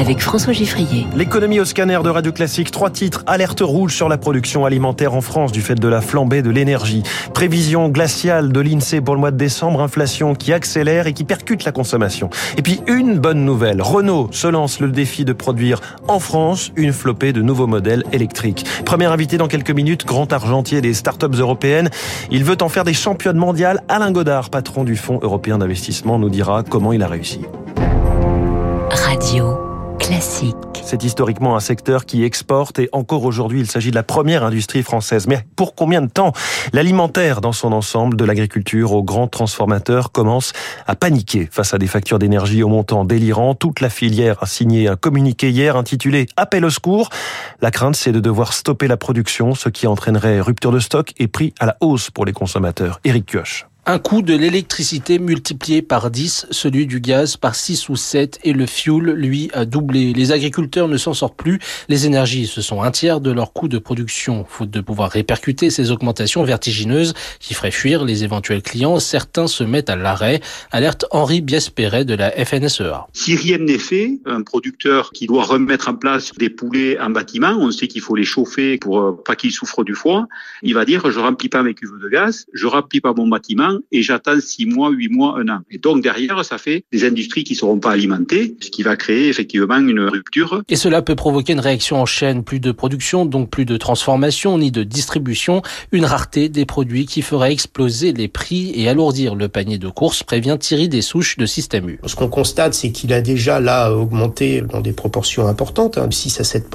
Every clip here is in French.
avec François Giffrier. L'économie au scanner de Radio Classique, trois titres. Alerte rouge sur la production alimentaire en France du fait de la flambée de l'énergie. Prévision glaciale de l'INSEE pour le mois de décembre, inflation qui accélère et qui percute la consommation. Et puis une bonne nouvelle, Renault se lance le défi de produire en France une flopée de nouveaux modèles électriques. Premier invité dans quelques minutes, grand argentier des startups européennes. Il veut en faire des championnes mondiales. Alain Godard, patron du Fonds européen d'investissement, nous dira comment il a réussi. C'est historiquement un secteur qui exporte et encore aujourd'hui, il s'agit de la première industrie française. Mais pour combien de temps L'alimentaire dans son ensemble, de l'agriculture aux grands transformateurs, commence à paniquer face à des factures d'énergie au montant délirant? Toute la filière a signé un communiqué hier intitulé Appel au secours. La crainte, c'est de devoir stopper la production, ce qui entraînerait rupture de stock et prix à la hausse pour les consommateurs. Éric Kioch. Un coût de l'électricité multiplié par 10, celui du gaz par 6 ou 7 et le fuel, lui, a doublé. Les agriculteurs ne s'en sortent plus. Les énergies, ce sont un tiers de leur coût de production. Faute de pouvoir répercuter ces augmentations vertigineuses qui feraient fuir les éventuels clients, certains se mettent à l'arrêt. Alerte Henri Biespéret de la FNSEA. Si rien n'est fait, un producteur qui doit remettre en place des poulets en bâtiment, on sait qu'il faut les chauffer pour euh, pas qu'ils souffrent du froid, il va dire je remplis pas mes cuves de gaz, je remplis pas mon bâtiment et j'attends six mois, huit mois, un an. Et donc derrière, ça fait des industries qui seront pas alimentées, ce qui va créer effectivement une rupture. Et cela peut provoquer une réaction en chaîne, plus de production, donc plus de transformation ni de distribution, une rareté des produits qui ferait exploser les prix et alourdir le panier de courses, prévient Thierry Dessouches de Système U. Ce qu'on constate, c'est qu'il a déjà là augmenté dans des proportions importantes, 6 hein, à 7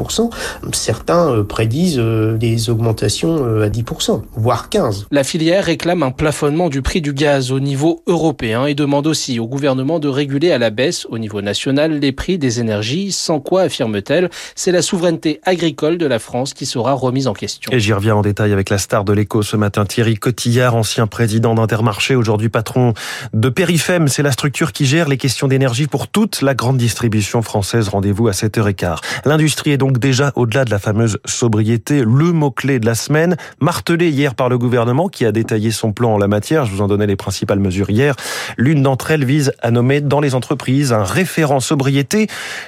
Certains euh, prédisent euh, des augmentations euh, à 10% voire 15 La filière réclame un plafonnement du prix du gaz au niveau européen et demande aussi au gouvernement de réguler à la baisse au niveau national les prix des énergies, sans quoi, affirme-t-elle, c'est la souveraineté agricole de la France qui sera remise en question. Et j'y reviens en détail avec la star de l'écho ce matin, Thierry Cotillard, ancien président d'Intermarché, aujourd'hui patron de Périfem. C'est la structure qui gère les questions d'énergie pour toute la grande distribution française. Rendez-vous à 7h15. L'industrie est donc déjà au-delà de la fameuse sobriété, le mot-clé de la semaine, martelé hier par le gouvernement qui a détaillé son plan en la matière. Vous en donnais les principales mesures hier. L'une d'entre elles vise à nommer dans les entreprises un référent sobriété,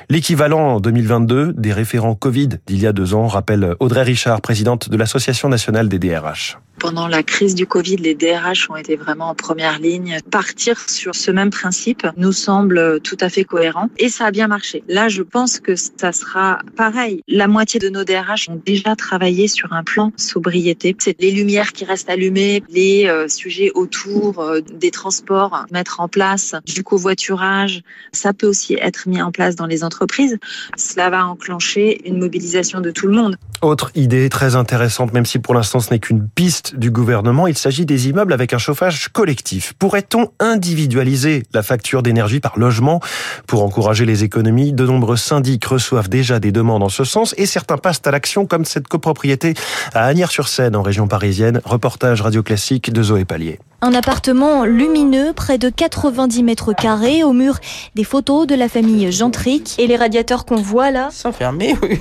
l'équivalent en 2022 des référents Covid d'il y a deux ans, rappelle Audrey Richard, présidente de l'Association nationale des DRH. Pendant la crise du Covid, les DRH ont été vraiment en première ligne. Partir sur ce même principe nous semble tout à fait cohérent et ça a bien marché. Là, je pense que ça sera pareil. La moitié de nos DRH ont déjà travaillé sur un plan sobriété. C'est les lumières qui restent allumées, les euh, sujets autour euh, des transports, mettre en place du covoiturage. Ça peut aussi être mis en place dans les entreprises. Cela va enclencher une mobilisation de tout le monde. Autre idée très intéressante, même si pour l'instant ce n'est qu'une piste du gouvernement, il s'agit des immeubles avec un chauffage collectif. Pourrait-on individualiser la facture d'énergie par logement pour encourager les économies? De nombreux syndics reçoivent déjà des demandes en ce sens et certains passent à l'action comme cette copropriété à Agnières-sur-Seine en région parisienne. Reportage radio classique de Zoé Pallier. Un appartement lumineux, près de 90 mètres carrés, au mur. Des photos de la famille Gentric. Et les radiateurs qu'on voit là? Sont fermés, oui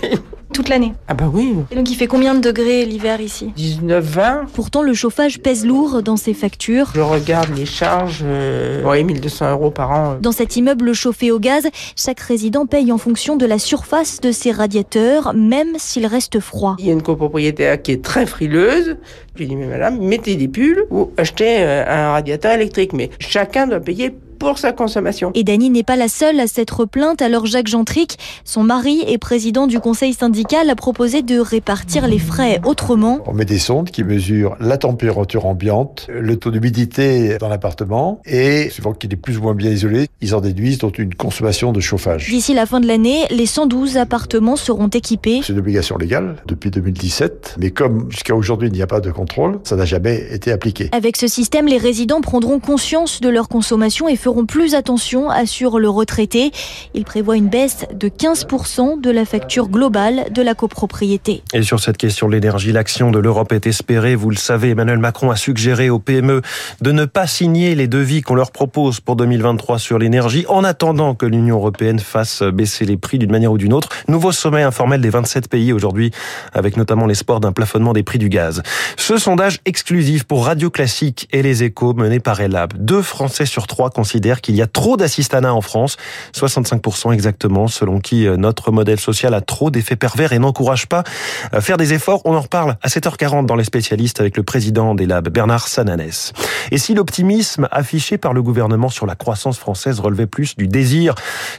toute l'année. Ah bah oui. Et donc il fait combien de degrés l'hiver ici? 19-20. Pourtant le chauffage pèse lourd dans ses factures. Je regarde les charges, euh, ouais, 1200 euros par an. Dans cet immeuble chauffé au gaz, chaque résident paye en fonction de la surface de ses radiateurs, même s'il reste froid. Il y a une copropriétaire qui est très frileuse. Je lui dis mais madame, mettez des pulls ou achetez euh, un radiateur électrique. Mais chacun doit payer pour sa consommation. Et Dany n'est pas la seule à s'être plainte. Alors Jacques Gentric, son mari et président du conseil syndical, a proposé de répartir les frais autrement. On met des sondes qui mesurent la température ambiante, le taux d'humidité dans l'appartement et suivant qu'il est plus ou moins bien isolé, ils en déduisent donc une consommation de chauffage. D'ici la fin de l'année, les 112 appartements seront équipés. C'est une obligation légale depuis 2017, mais comme jusqu'à aujourd'hui il n'y a pas de contrôle, ça n'a jamais été appliqué. Avec ce système, les résidents prendront conscience de leur consommation et feront plus attention, assure le retraité. Il prévoit une baisse de 15% de la facture globale de la copropriété. Et sur cette question de l'énergie, l'action de l'Europe est espérée. Vous le savez, Emmanuel Macron a suggéré aux PME de ne pas signer les devis qu'on leur propose pour 2023 sur l'énergie en attendant que l'Union européenne fasse baisser les prix d'une manière ou d'une autre. Nouveau sommet informel des 27 pays aujourd'hui, avec notamment l'espoir d'un plafonnement des prix du gaz. Ce sondage exclusif pour Radio Classique et les échos mené par Elab. Deux Français sur trois considèrent qu'il y a trop d'assistanat en France, 65% exactement, selon qui euh, notre modèle social a trop d'effets pervers et n'encourage pas à faire des efforts. On en reparle à 7h40 dans les spécialistes avec le président des labs, Bernard Sananès. Et si l'optimisme affiché par le gouvernement sur la croissance française relevait plus du désir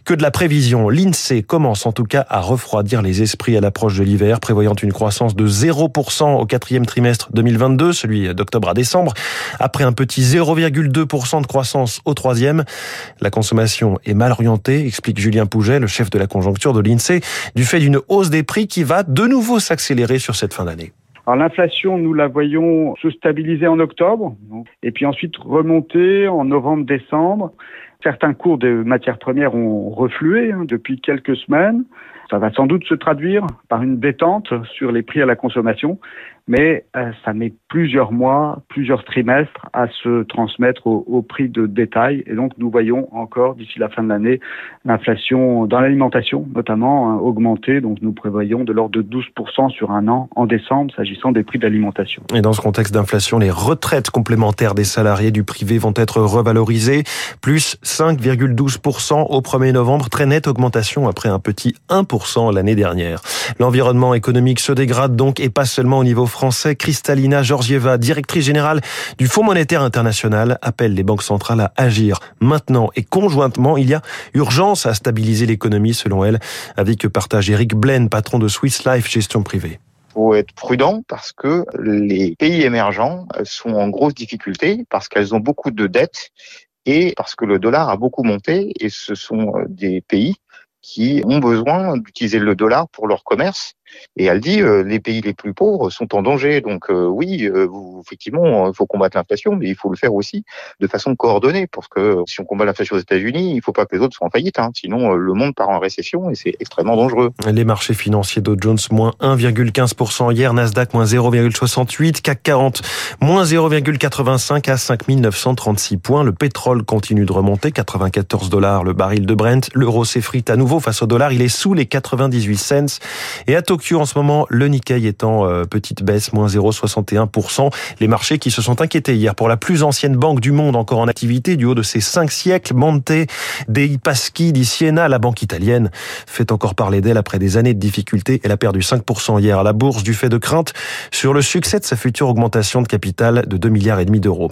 que de la prévision, l'INSEE commence en tout cas à refroidir les esprits à l'approche de l'hiver, prévoyant une croissance de 0% au quatrième trimestre 2022, celui d'octobre à décembre, après un petit 0,2% de croissance au troisième. La consommation est mal orientée, explique Julien Pouget, le chef de la conjoncture de l'INSEE, du fait d'une hausse des prix qui va de nouveau s'accélérer sur cette fin d'année. Alors l'inflation, nous la voyons se stabiliser en octobre, et puis ensuite remonter en novembre-décembre. Certains cours de matières premières ont reflué hein, depuis quelques semaines. Ça va sans doute se traduire par une détente sur les prix à la consommation, mais euh, ça met plusieurs mois, plusieurs trimestres à se transmettre au, prix de détail. Et donc nous voyons encore d'ici la fin de l'année l'inflation dans l'alimentation notamment hein, augmenter. Donc nous prévoyons de l'ordre de 12% sur un an en décembre s'agissant des prix d'alimentation. Et dans ce contexte d'inflation, les retraites complémentaires des salariés du privé vont être revalorisées, plus 5,12% au 1er novembre, très nette augmentation après un petit 1% l'année dernière. L'environnement économique se dégrade donc et pas seulement au niveau français. Georgieva, directrice générale du Fonds monétaire international, appelle les banques centrales à agir maintenant et conjointement. Il y a urgence à stabiliser l'économie selon elle, avec que partage Eric Blaine, patron de Swiss Life Gestion Privée faut être prudent parce que les pays émergents sont en grosse difficulté parce qu'elles ont beaucoup de dettes et parce que le dollar a beaucoup monté et ce sont des pays qui ont besoin d'utiliser le dollar pour leur commerce. Et elle dit euh, les pays les plus pauvres sont en danger. Donc euh, oui, euh, effectivement, il faut combattre l'inflation, mais il faut le faire aussi de façon coordonnée, parce que si on combat l'inflation aux États-Unis, il ne faut pas que les autres soient en faillite. Hein. Sinon, le monde part en récession et c'est extrêmement dangereux. Les marchés financiers Dow Jones moins 1,15% hier, Nasdaq moins 0,68, CAC 40 moins 0,85 à 5936 points. Le pétrole continue de remonter, 94 dollars le baril de Brent. L'euro s'effrite à nouveau face au dollar, il est sous les 98 cents. Et à Tokyo en ce moment, le Nikkei en euh, petite baisse, moins 0,61%. Les marchés qui se sont inquiétés hier pour la plus ancienne banque du monde encore en activité du haut de ses cinq siècles, Monte dei Paschi di Siena, la banque italienne, fait encore parler d'elle après des années de difficultés. Elle a perdu 5% hier à la bourse du fait de crainte sur le succès de sa future augmentation de capital de 2 milliards et demi d'euros.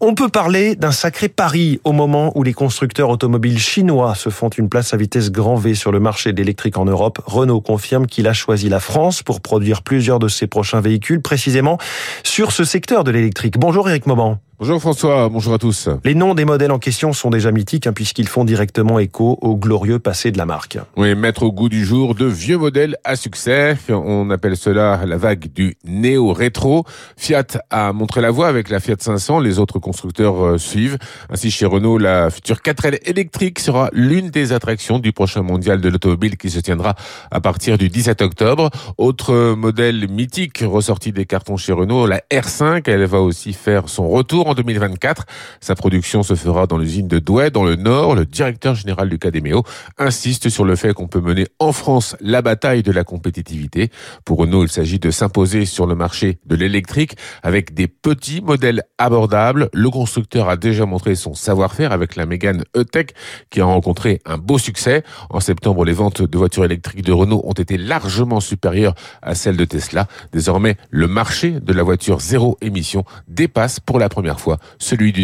On peut parler d'un sacré pari au moment où les constructeurs automobiles chinois se font une place à vitesse grand V sur le marché de l'électrique en Europe. Renault confirme qu'il a choisi la France pour produire plusieurs de ses prochains véhicules, précisément sur ce secteur de l'électrique. Bonjour Eric Mauban. Bonjour François, bonjour à tous. Les noms des modèles en question sont déjà mythiques hein, puisqu'ils font directement écho au glorieux passé de la marque. Oui, mettre au goût du jour de vieux modèles à succès. On appelle cela la vague du néo-rétro. Fiat a montré la voie avec la Fiat 500, les autres constructeurs euh, suivent. Ainsi chez Renault, la future 4L électrique sera l'une des attractions du prochain mondial de l'automobile qui se tiendra à partir du 17 octobre. Autre modèle mythique ressorti des cartons chez Renault, la R5, elle va aussi faire son retour en 2024. Sa production se fera dans l'usine de Douai, dans le Nord. Le directeur général du Cadéméo insiste sur le fait qu'on peut mener en France la bataille de la compétitivité. Pour Renault, il s'agit de s'imposer sur le marché de l'électrique avec des petits modèles abordables. Le constructeur a déjà montré son savoir-faire avec la Mégane E-Tech qui a rencontré un beau succès. En septembre, les ventes de voitures électriques de Renault ont été largement supérieures à celles de Tesla. Désormais, le marché de la voiture zéro émission dépasse pour la première fois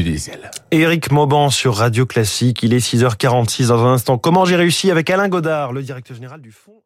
diesel. Éric Mauban sur Radio Classique, il est 6h46 dans un instant. Comment j'ai réussi avec Alain Godard, le directeur général du Fonds